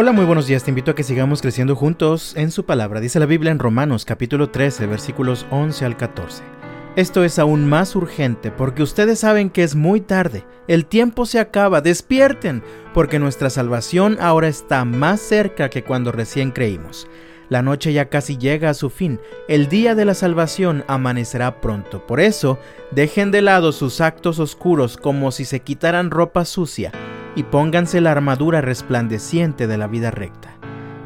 Hola, muy buenos días. Te invito a que sigamos creciendo juntos en su palabra. Dice la Biblia en Romanos capítulo 13, versículos 11 al 14. Esto es aún más urgente porque ustedes saben que es muy tarde. El tiempo se acaba. Despierten, porque nuestra salvación ahora está más cerca que cuando recién creímos. La noche ya casi llega a su fin. El día de la salvación amanecerá pronto. Por eso, dejen de lado sus actos oscuros como si se quitaran ropa sucia y pónganse la armadura resplandeciente de la vida recta.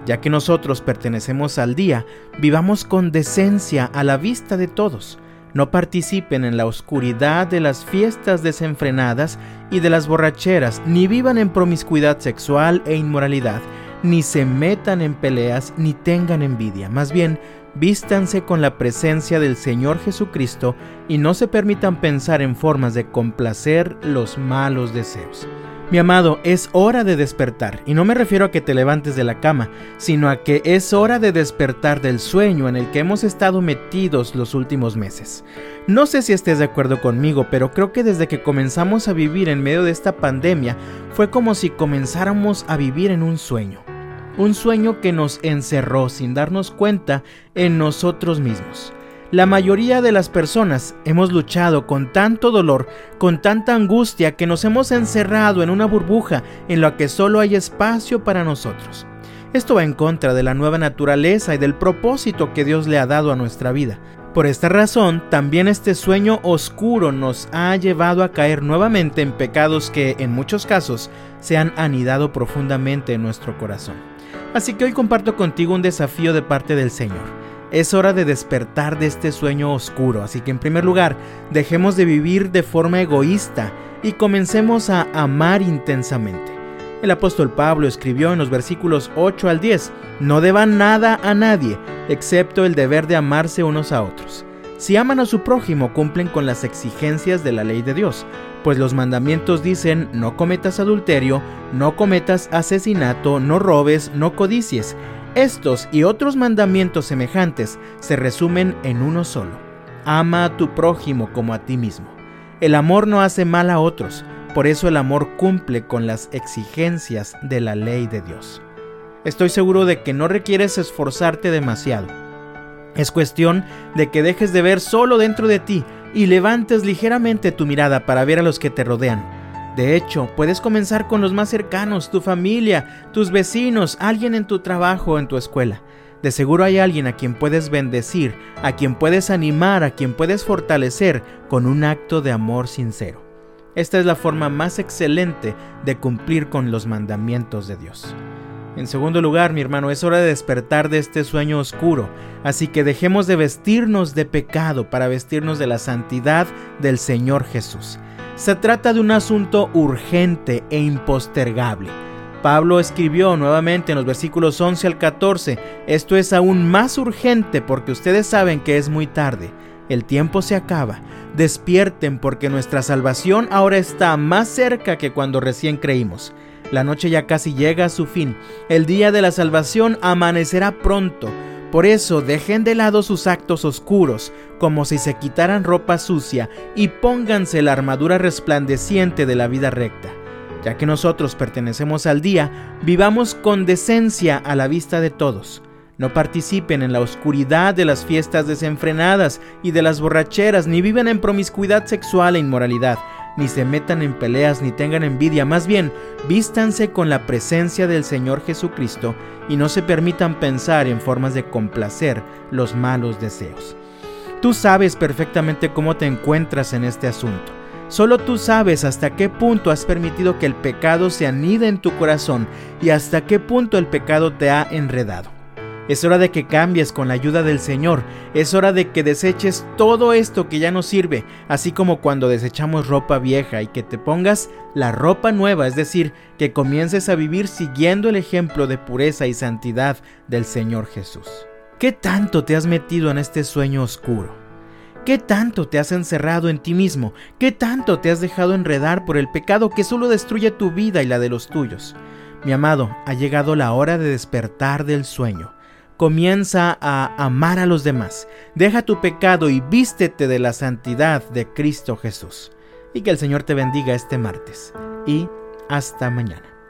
Ya que nosotros pertenecemos al día, vivamos con decencia a la vista de todos. No participen en la oscuridad de las fiestas desenfrenadas y de las borracheras, ni vivan en promiscuidad sexual e inmoralidad, ni se metan en peleas, ni tengan envidia. Más bien, vístanse con la presencia del Señor Jesucristo y no se permitan pensar en formas de complacer los malos deseos. Mi amado, es hora de despertar, y no me refiero a que te levantes de la cama, sino a que es hora de despertar del sueño en el que hemos estado metidos los últimos meses. No sé si estés de acuerdo conmigo, pero creo que desde que comenzamos a vivir en medio de esta pandemia fue como si comenzáramos a vivir en un sueño. Un sueño que nos encerró sin darnos cuenta en nosotros mismos. La mayoría de las personas hemos luchado con tanto dolor, con tanta angustia, que nos hemos encerrado en una burbuja en la que solo hay espacio para nosotros. Esto va en contra de la nueva naturaleza y del propósito que Dios le ha dado a nuestra vida. Por esta razón, también este sueño oscuro nos ha llevado a caer nuevamente en pecados que, en muchos casos, se han anidado profundamente en nuestro corazón. Así que hoy comparto contigo un desafío de parte del Señor es hora de despertar de este sueño oscuro, así que en primer lugar, dejemos de vivir de forma egoísta y comencemos a amar intensamente. El apóstol Pablo escribió en los versículos 8 al 10, no deban nada a nadie, excepto el deber de amarse unos a otros. Si aman a su prójimo, cumplen con las exigencias de la ley de Dios, pues los mandamientos dicen no cometas adulterio, no cometas asesinato, no robes, no codicies. Estos y otros mandamientos semejantes se resumen en uno solo. Ama a tu prójimo como a ti mismo. El amor no hace mal a otros, por eso el amor cumple con las exigencias de la ley de Dios. Estoy seguro de que no requieres esforzarte demasiado. Es cuestión de que dejes de ver solo dentro de ti y levantes ligeramente tu mirada para ver a los que te rodean de hecho, puedes comenzar con los más cercanos, tu familia, tus vecinos, alguien en tu trabajo o en tu escuela. De seguro hay alguien a quien puedes bendecir, a quien puedes animar, a quien puedes fortalecer con un acto de amor sincero. Esta es la forma más excelente de cumplir con los mandamientos de Dios. En segundo lugar, mi hermano, es hora de despertar de este sueño oscuro, así que dejemos de vestirnos de pecado para vestirnos de la santidad del Señor Jesús. Se trata de un asunto urgente e impostergable. Pablo escribió nuevamente en los versículos 11 al 14, esto es aún más urgente porque ustedes saben que es muy tarde, el tiempo se acaba, despierten porque nuestra salvación ahora está más cerca que cuando recién creímos. La noche ya casi llega a su fin, el día de la salvación amanecerá pronto, por eso dejen de lado sus actos oscuros, como si se quitaran ropa sucia, y pónganse la armadura resplandeciente de la vida recta. Ya que nosotros pertenecemos al día, vivamos con decencia a la vista de todos. No participen en la oscuridad de las fiestas desenfrenadas y de las borracheras, ni viven en promiscuidad sexual e inmoralidad ni se metan en peleas ni tengan envidia, más bien vístanse con la presencia del Señor Jesucristo y no se permitan pensar en formas de complacer los malos deseos. Tú sabes perfectamente cómo te encuentras en este asunto. Solo tú sabes hasta qué punto has permitido que el pecado se anide en tu corazón y hasta qué punto el pecado te ha enredado. Es hora de que cambies con la ayuda del Señor. Es hora de que deseches todo esto que ya no sirve, así como cuando desechamos ropa vieja y que te pongas la ropa nueva, es decir, que comiences a vivir siguiendo el ejemplo de pureza y santidad del Señor Jesús. ¿Qué tanto te has metido en este sueño oscuro? ¿Qué tanto te has encerrado en ti mismo? ¿Qué tanto te has dejado enredar por el pecado que solo destruye tu vida y la de los tuyos? Mi amado, ha llegado la hora de despertar del sueño comienza a amar a los demás. Deja tu pecado y vístete de la santidad de Cristo Jesús. Y que el Señor te bendiga este martes. Y hasta mañana.